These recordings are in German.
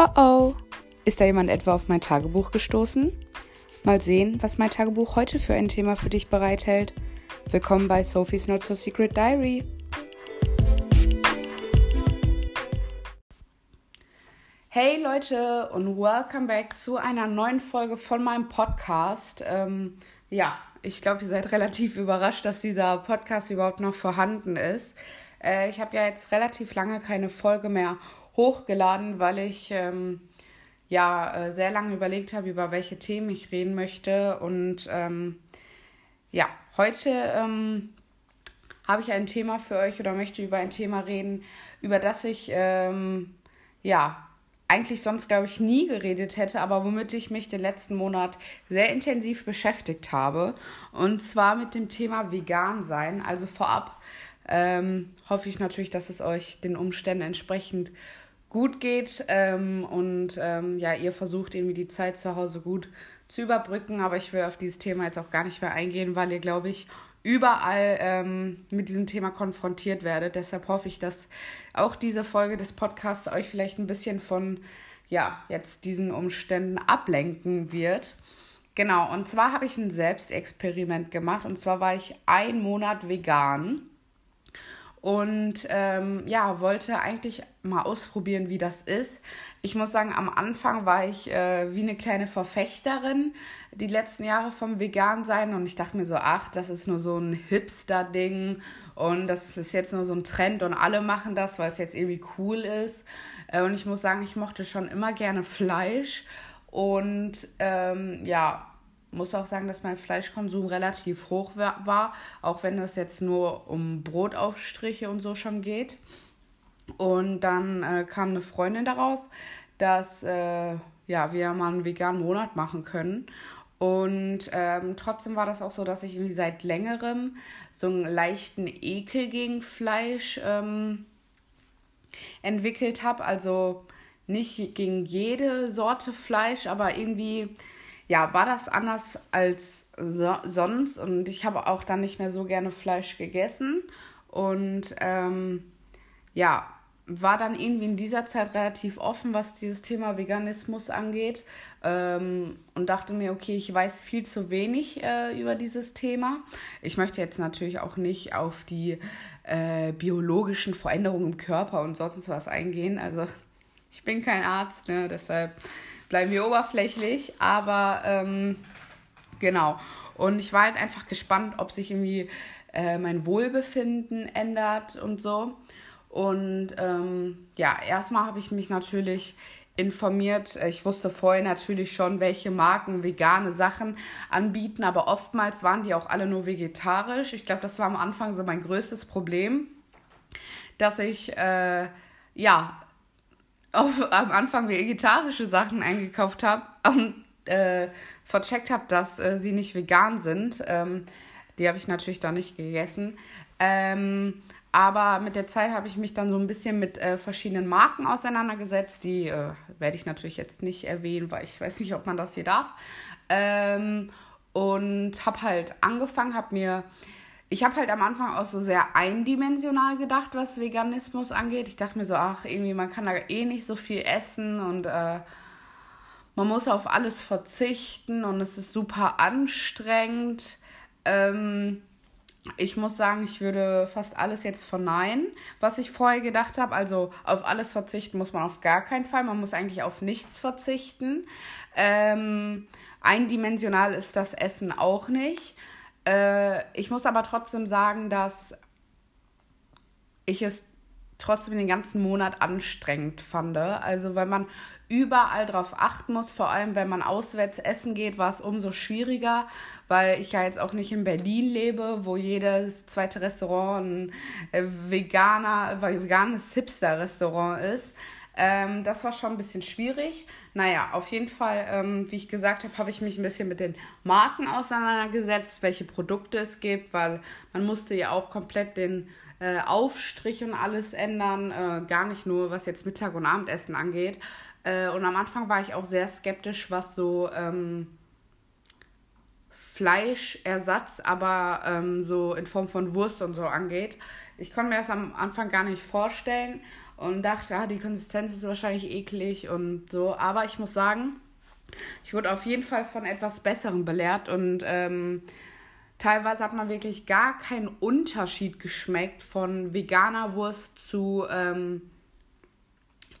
Oh oh, ist da jemand etwa auf mein Tagebuch gestoßen? Mal sehen, was mein Tagebuch heute für ein Thema für dich bereithält. Willkommen bei Sophie's Not So Secret Diary. Hey Leute und welcome back zu einer neuen Folge von meinem Podcast. Ähm, ja, ich glaube, ihr seid relativ überrascht, dass dieser Podcast überhaupt noch vorhanden ist. Äh, ich habe ja jetzt relativ lange keine Folge mehr hochgeladen, weil ich ähm, ja äh, sehr lange überlegt habe, über welche Themen ich reden möchte. Und ähm, ja, heute ähm, habe ich ein Thema für euch oder möchte über ein Thema reden, über das ich ähm, ja eigentlich sonst, glaube ich, nie geredet hätte, aber womit ich mich den letzten Monat sehr intensiv beschäftigt habe. Und zwar mit dem Thema Vegan sein. Also vorab ähm, hoffe ich natürlich, dass es euch den Umständen entsprechend gut geht ähm, und ähm, ja, ihr versucht irgendwie die Zeit zu Hause gut zu überbrücken. Aber ich will auf dieses Thema jetzt auch gar nicht mehr eingehen, weil ihr, glaube ich, überall ähm, mit diesem Thema konfrontiert werdet. Deshalb hoffe ich, dass auch diese Folge des Podcasts euch vielleicht ein bisschen von ja, jetzt diesen Umständen ablenken wird. Genau, und zwar habe ich ein Selbstexperiment gemacht und zwar war ich einen Monat vegan und ähm, ja, wollte eigentlich mal ausprobieren, wie das ist. Ich muss sagen, am Anfang war ich äh, wie eine kleine Verfechterin die letzten Jahre vom Vegan-Sein und ich dachte mir so, ach, das ist nur so ein Hipster-Ding und das ist jetzt nur so ein Trend und alle machen das, weil es jetzt irgendwie cool ist. Äh, und ich muss sagen, ich mochte schon immer gerne Fleisch und ähm, ja, muss auch sagen, dass mein Fleischkonsum relativ hoch war, auch wenn es jetzt nur um Brotaufstriche und so schon geht. Und dann äh, kam eine Freundin darauf, dass äh, ja, wir mal einen veganen Monat machen können. Und ähm, trotzdem war das auch so, dass ich irgendwie seit längerem so einen leichten Ekel gegen Fleisch ähm, entwickelt habe. Also nicht gegen jede Sorte Fleisch, aber irgendwie ja, war das anders als so, sonst und ich habe auch dann nicht mehr so gerne Fleisch gegessen und ähm, ja, war dann irgendwie in dieser Zeit relativ offen, was dieses Thema Veganismus angeht ähm, und dachte mir, okay, ich weiß viel zu wenig äh, über dieses Thema. Ich möchte jetzt natürlich auch nicht auf die äh, biologischen Veränderungen im Körper und sonst was eingehen. Also ich bin kein Arzt, ne? deshalb bleiben wir oberflächlich, aber ähm, genau. Und ich war halt einfach gespannt, ob sich irgendwie äh, mein Wohlbefinden ändert und so. Und ähm, ja, erstmal habe ich mich natürlich informiert. Ich wusste vorher natürlich schon, welche Marken vegane Sachen anbieten, aber oftmals waren die auch alle nur vegetarisch. Ich glaube, das war am Anfang so mein größtes Problem, dass ich äh, ja auf, am Anfang vegetarische Sachen eingekauft habe und äh, vercheckt habe, dass äh, sie nicht vegan sind. Ähm, die habe ich natürlich da nicht gegessen. Ähm, aber mit der Zeit habe ich mich dann so ein bisschen mit äh, verschiedenen Marken auseinandergesetzt. Die äh, werde ich natürlich jetzt nicht erwähnen, weil ich weiß nicht, ob man das hier darf. Ähm, und habe halt angefangen, habe mir ich habe halt am Anfang auch so sehr eindimensional gedacht, was Veganismus angeht. Ich dachte mir so, ach, irgendwie, man kann da eh nicht so viel essen und äh, man muss auf alles verzichten und es ist super anstrengend. Ähm, ich muss sagen, ich würde fast alles jetzt verneinen, was ich vorher gedacht habe. Also auf alles verzichten muss man auf gar keinen Fall. Man muss eigentlich auf nichts verzichten. Ähm, eindimensional ist das Essen auch nicht. Äh, ich muss aber trotzdem sagen, dass ich es trotzdem den ganzen Monat anstrengend fand. Also wenn man überall drauf achten muss, vor allem wenn man auswärts essen geht, war es umso schwieriger, weil ich ja jetzt auch nicht in Berlin lebe, wo jedes zweite Restaurant ein äh, veganer, veganes Hipster-Restaurant ist. Ähm, das war schon ein bisschen schwierig. Naja, auf jeden Fall, ähm, wie ich gesagt habe, habe ich mich ein bisschen mit den Marken auseinandergesetzt, welche Produkte es gibt, weil man musste ja auch komplett den äh, Aufstrich und alles ändern, äh, gar nicht nur was jetzt Mittag- und Abendessen angeht. Äh, und am Anfang war ich auch sehr skeptisch, was so ähm, Fleischersatz, aber ähm, so in Form von Wurst und so angeht. Ich konnte mir das am Anfang gar nicht vorstellen und dachte, ah, die Konsistenz ist wahrscheinlich eklig und so. Aber ich muss sagen, ich wurde auf jeden Fall von etwas Besserem belehrt und ähm, teilweise hat man wirklich gar keinen Unterschied geschmeckt von veganer Wurst zu, ähm,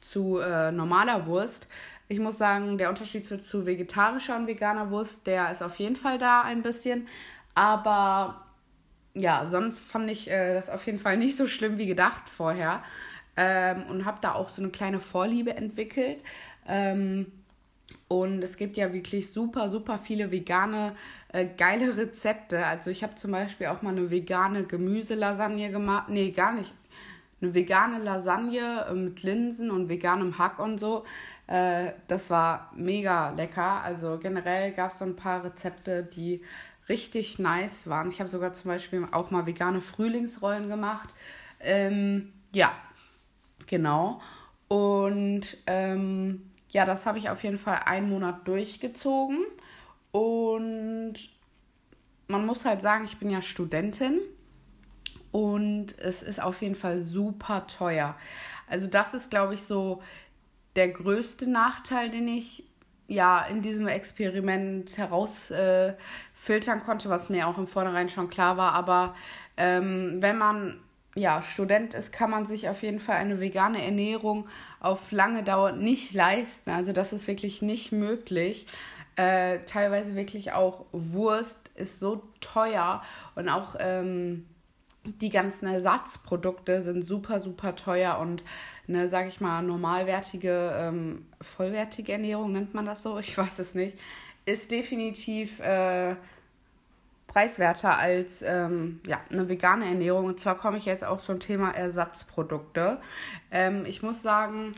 zu äh, normaler Wurst. Ich muss sagen, der Unterschied zu, zu vegetarischer und veganer Wurst, der ist auf jeden Fall da ein bisschen. Aber ja, sonst fand ich äh, das auf jeden Fall nicht so schlimm wie gedacht vorher. Ähm, und habe da auch so eine kleine Vorliebe entwickelt. Ähm, und es gibt ja wirklich super, super viele vegane, äh, geile Rezepte. Also ich habe zum Beispiel auch mal eine vegane Gemüselasagne gemacht. Nee, gar nicht. Eine vegane Lasagne äh, mit Linsen und veganem Hack und so. Äh, das war mega lecker. Also generell gab es so ein paar Rezepte, die richtig nice waren. Ich habe sogar zum Beispiel auch mal vegane Frühlingsrollen gemacht. Ähm, ja, genau. Und ähm, ja, das habe ich auf jeden Fall einen Monat durchgezogen. Und man muss halt sagen, ich bin ja Studentin und es ist auf jeden Fall super teuer. Also das ist, glaube ich, so der größte Nachteil, den ich ja in diesem Experiment herausfiltern äh, konnte, was mir auch im Vornherein schon klar war. Aber ähm, wenn man ja, Student ist, kann man sich auf jeden Fall eine vegane Ernährung auf lange Dauer nicht leisten. Also das ist wirklich nicht möglich. Äh, teilweise wirklich auch Wurst ist so teuer und auch ähm, die ganzen Ersatzprodukte sind super, super teuer und eine, sag ich mal, normalwertige, ähm, vollwertige Ernährung, nennt man das so? Ich weiß es nicht. Ist definitiv äh, preiswerter als ähm, ja, eine vegane Ernährung. Und zwar komme ich jetzt auch zum Thema Ersatzprodukte. Ähm, ich muss sagen,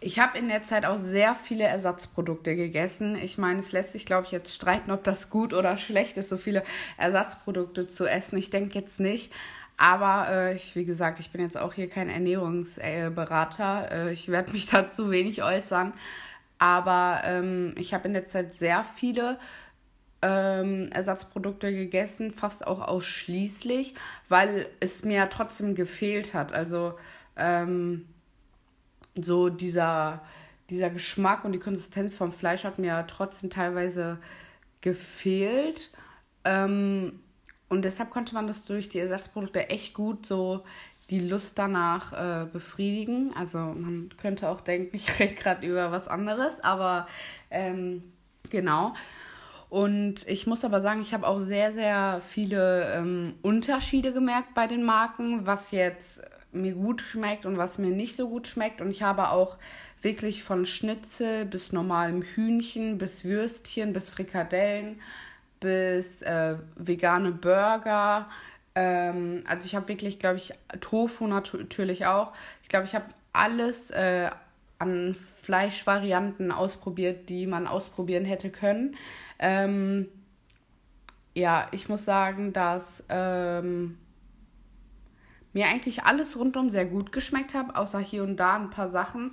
ich habe in der Zeit auch sehr viele Ersatzprodukte gegessen. Ich meine, es lässt sich, glaube ich, jetzt streiten, ob das gut oder schlecht ist, so viele Ersatzprodukte zu essen. Ich denke jetzt nicht. Aber äh, ich, wie gesagt, ich bin jetzt auch hier kein Ernährungsberater. Äh, ich werde mich dazu wenig äußern. Aber ähm, ich habe in der Zeit sehr viele ähm, Ersatzprodukte gegessen, fast auch ausschließlich, weil es mir trotzdem gefehlt hat. Also ähm, so dieser, dieser Geschmack und die Konsistenz vom Fleisch hat mir trotzdem teilweise gefehlt. Ähm, und deshalb konnte man das durch die Ersatzprodukte echt gut so die Lust danach äh, befriedigen. Also man könnte auch denken, ich rede gerade über was anderes, aber ähm, genau. Und ich muss aber sagen, ich habe auch sehr, sehr viele ähm, Unterschiede gemerkt bei den Marken, was jetzt mir gut schmeckt und was mir nicht so gut schmeckt. Und ich habe auch wirklich von Schnitzel bis normalem Hühnchen, bis Würstchen, bis Frikadellen, bis äh, vegane Burger. Ähm, also ich habe wirklich, glaube ich, Tofu natürlich auch. Ich glaube, ich habe alles äh, an Fleischvarianten ausprobiert, die man ausprobieren hätte können. Ähm, ja, ich muss sagen, dass ähm, mir eigentlich alles rundum sehr gut geschmeckt hat, außer hier und da ein paar Sachen.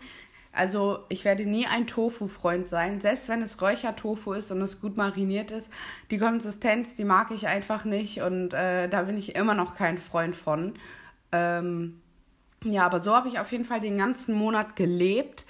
Also ich werde nie ein Tofu-Freund sein, selbst wenn es Räuchertofu ist und es gut mariniert ist. Die Konsistenz, die mag ich einfach nicht und äh, da bin ich immer noch kein Freund von. Ähm, ja, aber so habe ich auf jeden Fall den ganzen Monat gelebt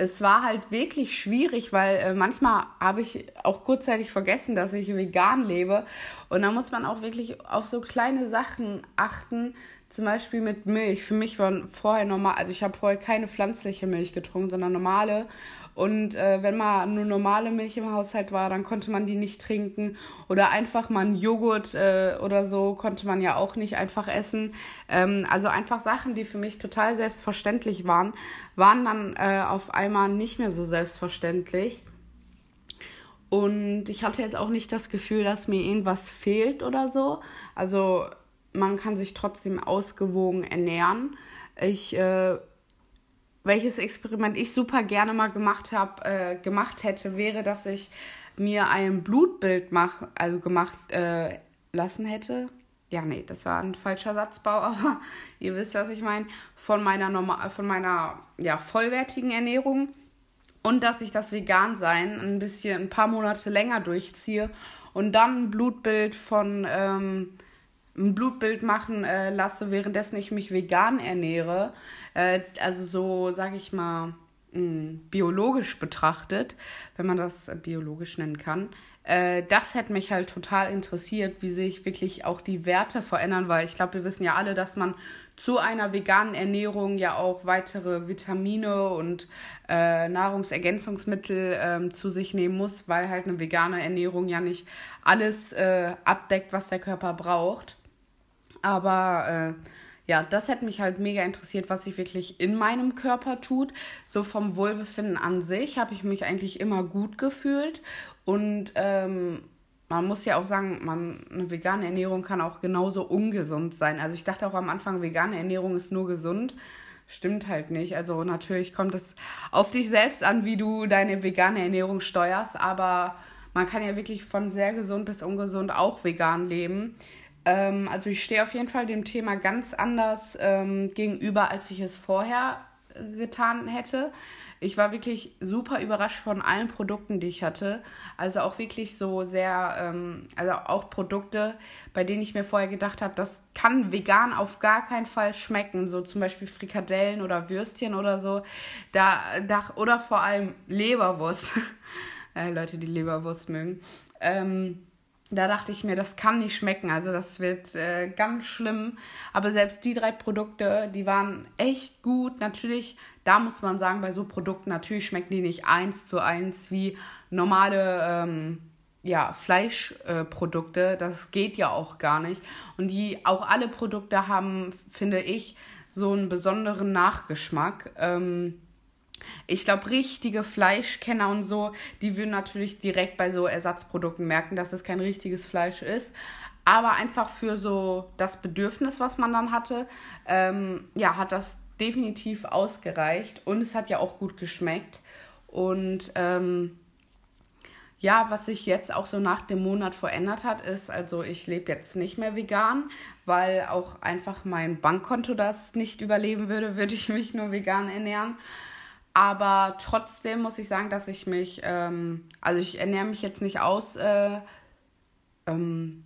es war halt wirklich schwierig, weil äh, manchmal habe ich auch kurzzeitig vergessen, dass ich vegan lebe. Und da muss man auch wirklich auf so kleine Sachen achten. Zum Beispiel mit Milch. Für mich war vorher normal, also ich habe vorher keine pflanzliche Milch getrunken, sondern normale. Und äh, wenn mal nur normale Milch im Haushalt war, dann konnte man die nicht trinken. Oder einfach mal einen Joghurt äh, oder so konnte man ja auch nicht einfach essen. Ähm, also einfach Sachen, die für mich total selbstverständlich waren, waren dann äh, auf einmal nicht mehr so selbstverständlich. Und ich hatte jetzt auch nicht das Gefühl, dass mir irgendwas fehlt oder so. Also man kann sich trotzdem ausgewogen ernähren. Ich äh, welches Experiment ich super gerne mal gemacht habe, äh, gemacht hätte, wäre, dass ich mir ein Blutbild mach, also gemacht äh, lassen hätte. Ja, nee, das war ein falscher Satzbau, aber ihr wisst, was ich meine. Von meiner normal, von meiner ja, vollwertigen Ernährung und dass ich das Vegan-Sein ein bisschen, ein paar Monate länger durchziehe und dann ein Blutbild von ähm, ein Blutbild machen äh, lasse, währenddessen ich mich vegan ernähre, äh, also so, sage ich mal, mh, biologisch betrachtet, wenn man das biologisch nennen kann, äh, das hätte mich halt total interessiert, wie sich wirklich auch die Werte verändern, weil ich glaube, wir wissen ja alle, dass man zu einer veganen Ernährung ja auch weitere Vitamine und äh, Nahrungsergänzungsmittel äh, zu sich nehmen muss, weil halt eine vegane Ernährung ja nicht alles äh, abdeckt, was der Körper braucht. Aber äh, ja, das hätte mich halt mega interessiert, was sich wirklich in meinem Körper tut. So vom Wohlbefinden an sich habe ich mich eigentlich immer gut gefühlt. Und ähm, man muss ja auch sagen, man, eine vegane Ernährung kann auch genauso ungesund sein. Also ich dachte auch am Anfang, vegane Ernährung ist nur gesund. Stimmt halt nicht. Also natürlich kommt es auf dich selbst an, wie du deine vegane Ernährung steuerst. Aber man kann ja wirklich von sehr gesund bis ungesund auch vegan leben. Ähm, also ich stehe auf jeden Fall dem Thema ganz anders ähm, gegenüber, als ich es vorher getan hätte. Ich war wirklich super überrascht von allen Produkten, die ich hatte. Also auch wirklich so sehr, ähm, also auch Produkte, bei denen ich mir vorher gedacht habe, das kann vegan auf gar keinen Fall schmecken. So zum Beispiel Frikadellen oder Würstchen oder so. Da, da, oder vor allem Leberwurst. äh, Leute, die Leberwurst mögen. Ähm, da dachte ich mir, das kann nicht schmecken. Also das wird äh, ganz schlimm. Aber selbst die drei Produkte, die waren echt gut. Natürlich, da muss man sagen, bei so Produkten, natürlich schmecken die nicht eins zu eins wie normale ähm, ja, Fleischprodukte. Äh, das geht ja auch gar nicht. Und die auch alle Produkte haben, finde ich, so einen besonderen Nachgeschmack. Ähm, ich glaube, richtige Fleischkenner und so, die würden natürlich direkt bei so Ersatzprodukten merken, dass es kein richtiges Fleisch ist. Aber einfach für so das Bedürfnis, was man dann hatte, ähm, ja, hat das definitiv ausgereicht. Und es hat ja auch gut geschmeckt. Und ähm, ja, was sich jetzt auch so nach dem Monat verändert hat, ist, also ich lebe jetzt nicht mehr vegan, weil auch einfach mein Bankkonto das nicht überleben würde, würde ich mich nur vegan ernähren. Aber trotzdem muss ich sagen, dass ich mich, ähm, also ich ernähre mich jetzt nicht aus, äh, ähm,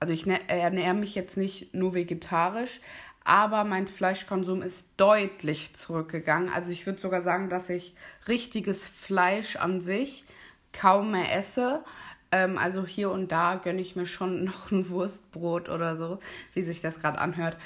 also ich ernähre mich jetzt nicht nur vegetarisch, aber mein Fleischkonsum ist deutlich zurückgegangen. Also ich würde sogar sagen, dass ich richtiges Fleisch an sich kaum mehr esse. Ähm, also hier und da gönne ich mir schon noch ein Wurstbrot oder so, wie sich das gerade anhört.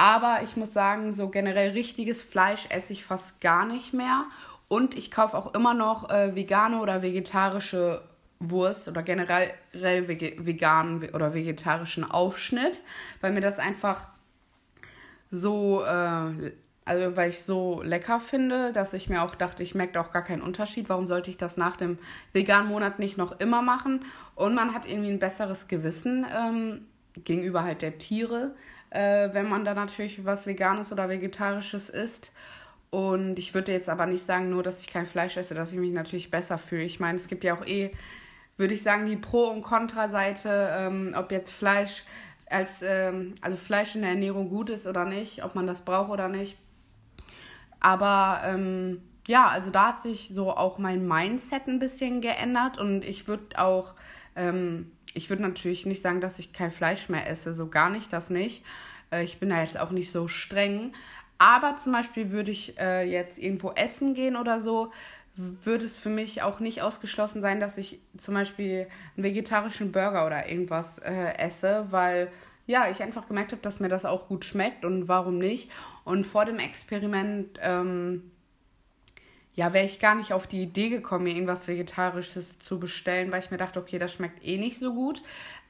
Aber ich muss sagen, so generell richtiges Fleisch esse ich fast gar nicht mehr. Und ich kaufe auch immer noch äh, vegane oder vegetarische Wurst oder generell veganen oder vegetarischen Aufschnitt, weil mir das einfach so, äh, also weil ich so lecker finde, dass ich mir auch dachte, ich merke auch gar keinen Unterschied. Warum sollte ich das nach dem veganen Monat nicht noch immer machen? Und man hat irgendwie ein besseres Gewissen ähm, gegenüber halt der Tiere, äh, wenn man da natürlich was Veganes oder Vegetarisches isst. Und ich würde jetzt aber nicht sagen, nur dass ich kein Fleisch esse, dass ich mich natürlich besser fühle. Ich meine, es gibt ja auch eh, würde ich sagen, die Pro- und Kontra-Seite, ähm, ob jetzt Fleisch als, ähm, also Fleisch in der Ernährung gut ist oder nicht, ob man das braucht oder nicht. Aber ähm, ja, also da hat sich so auch mein Mindset ein bisschen geändert und ich würde auch ähm, ich würde natürlich nicht sagen, dass ich kein Fleisch mehr esse, so gar nicht, das nicht. Äh, ich bin da jetzt auch nicht so streng. Aber zum Beispiel würde ich äh, jetzt irgendwo essen gehen oder so, würde es für mich auch nicht ausgeschlossen sein, dass ich zum Beispiel einen vegetarischen Burger oder irgendwas äh, esse, weil ja, ich einfach gemerkt habe, dass mir das auch gut schmeckt und warum nicht. Und vor dem Experiment ähm, ja, wäre ich gar nicht auf die Idee gekommen, mir irgendwas Vegetarisches zu bestellen, weil ich mir dachte, okay, das schmeckt eh nicht so gut.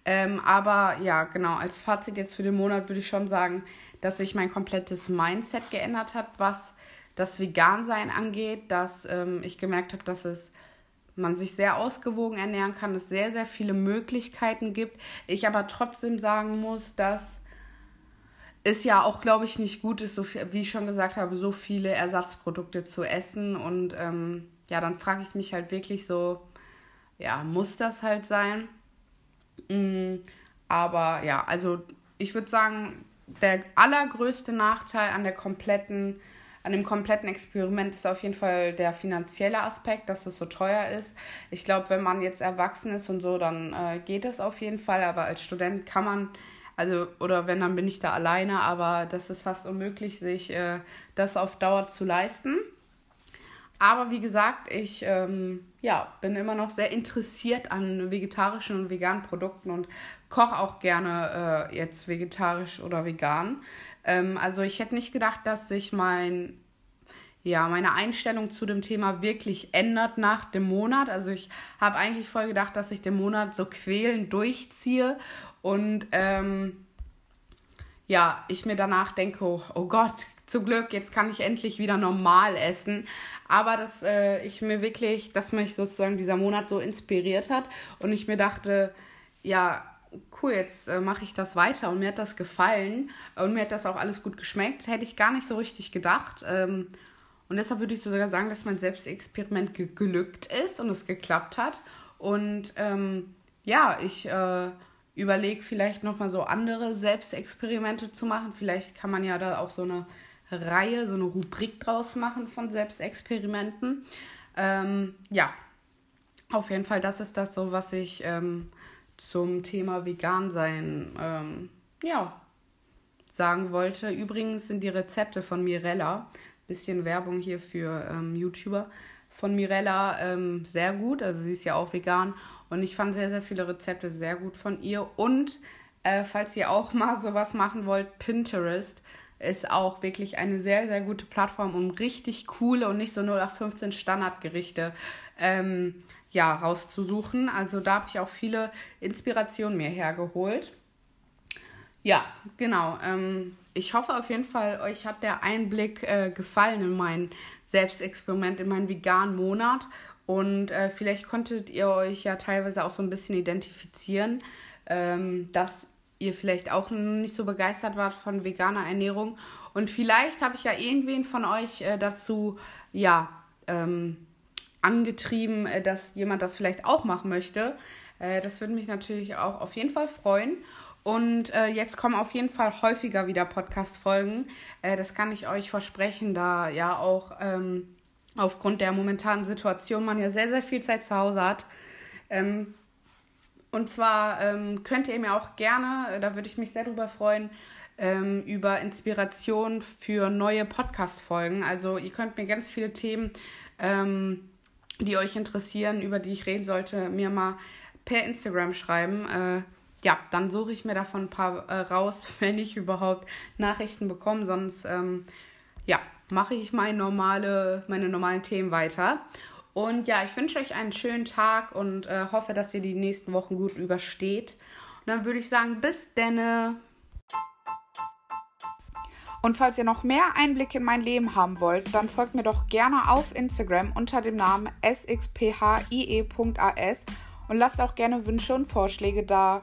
Ähm, aber ja, genau, als Fazit jetzt für den Monat würde ich schon sagen, dass sich mein komplettes Mindset geändert hat, was das Vegansein angeht, dass ähm, ich gemerkt habe, dass es man sich sehr ausgewogen ernähren kann, es sehr, sehr viele Möglichkeiten gibt. Ich aber trotzdem sagen muss, dass ist ja auch, glaube ich, nicht gut ist, so viel, wie ich schon gesagt habe, so viele Ersatzprodukte zu essen. Und ähm, ja, dann frage ich mich halt wirklich so, ja, muss das halt sein? Mhm, aber ja, also ich würde sagen, der allergrößte Nachteil an der kompletten, an dem kompletten Experiment ist auf jeden Fall der finanzielle Aspekt, dass es so teuer ist. Ich glaube, wenn man jetzt erwachsen ist und so, dann äh, geht es auf jeden Fall, aber als Student kann man Also, oder wenn, dann bin ich da alleine, aber das ist fast unmöglich, sich äh, das auf Dauer zu leisten. Aber wie gesagt, ich ähm, ja, bin immer noch sehr interessiert an vegetarischen und veganen Produkten und koche auch gerne äh, jetzt vegetarisch oder vegan. Ähm, also ich hätte nicht gedacht, dass sich mein ja, meine Einstellung zu dem Thema wirklich ändert nach dem Monat. Also ich habe eigentlich voll gedacht, dass ich den Monat so quälend durchziehe und ähm, ja, ich mir danach denke, oh, oh, Gott, zum Glück, jetzt kann ich endlich wieder normal essen. Aber dass äh, ich mir wirklich, dass mich sozusagen dieser Monat so inspiriert hat und ich mir dachte, ja, cool, jetzt äh, mache ich das weiter und mir hat das gefallen und mir hat das auch alles gut geschmeckt. Hätte ich gar nicht so richtig gedacht. Ähm, und deshalb würde ich sogar sagen, dass mein Selbstexperiment ge gelückt ist und es geklappt hat. Und ähm, ja, ich äh, überlege vielleicht nochmal so andere Selbstexperimente zu machen. Vielleicht kann man ja da auch so eine Reihe, so eine Rubrik draus machen von Selbstexperimenten. Ähm, ja, auf jeden Fall, das ist das so, was ich ähm, zum Thema Vegan sein, ähm, ja, sagen wollte. Übrigens sind die Rezepte von Mirella bisschen Werbung hier für ähm, YouTuber von Mirella ähm, sehr gut. Also sie ist ja auch vegan und ich fand sehr, sehr viele Rezepte sehr gut von ihr. Und äh, falls ihr auch mal sowas machen wollt, Pinterest ist auch wirklich eine sehr, sehr gute Plattform, um richtig coole und nicht so 0815 Standardgerichte ähm, ja, rauszusuchen. Also da habe ich auch viele Inspirationen mir hergeholt. Ja, genau. Ähm, ich hoffe auf jeden Fall, euch hat der Einblick äh, gefallen in mein Selbstexperiment, in meinen veganen Monat. Und äh, vielleicht konntet ihr euch ja teilweise auch so ein bisschen identifizieren, ähm, dass ihr vielleicht auch nicht so begeistert wart von veganer Ernährung. Und vielleicht habe ich ja irgendwen von euch äh, dazu, ja, ähm, angetrieben, äh, dass jemand das vielleicht auch machen möchte. Äh, das würde mich natürlich auch auf jeden Fall freuen. Und äh, jetzt kommen auf jeden Fall häufiger wieder Podcast-Folgen. Äh, das kann ich euch versprechen, da ja auch ähm, aufgrund der momentanen Situation man ja sehr, sehr viel Zeit zu Hause hat. Ähm, und zwar ähm, könnt ihr mir auch gerne, äh, da würde ich mich sehr drüber freuen, ähm, über Inspiration für neue Podcast-Folgen. Also ihr könnt mir ganz viele Themen, ähm, die euch interessieren, über die ich reden sollte, mir mal per Instagram schreiben. Äh, ja, dann suche ich mir davon ein paar äh, raus, wenn ich überhaupt Nachrichten bekomme. Sonst, ähm, ja, mache ich meine, normale, meine normalen Themen weiter. Und ja, ich wünsche euch einen schönen Tag und äh, hoffe, dass ihr die nächsten Wochen gut übersteht. Und dann würde ich sagen, bis denne. Und falls ihr noch mehr Einblicke in mein Leben haben wollt, dann folgt mir doch gerne auf Instagram unter dem Namen sxphie.as und lasst auch gerne Wünsche und Vorschläge da.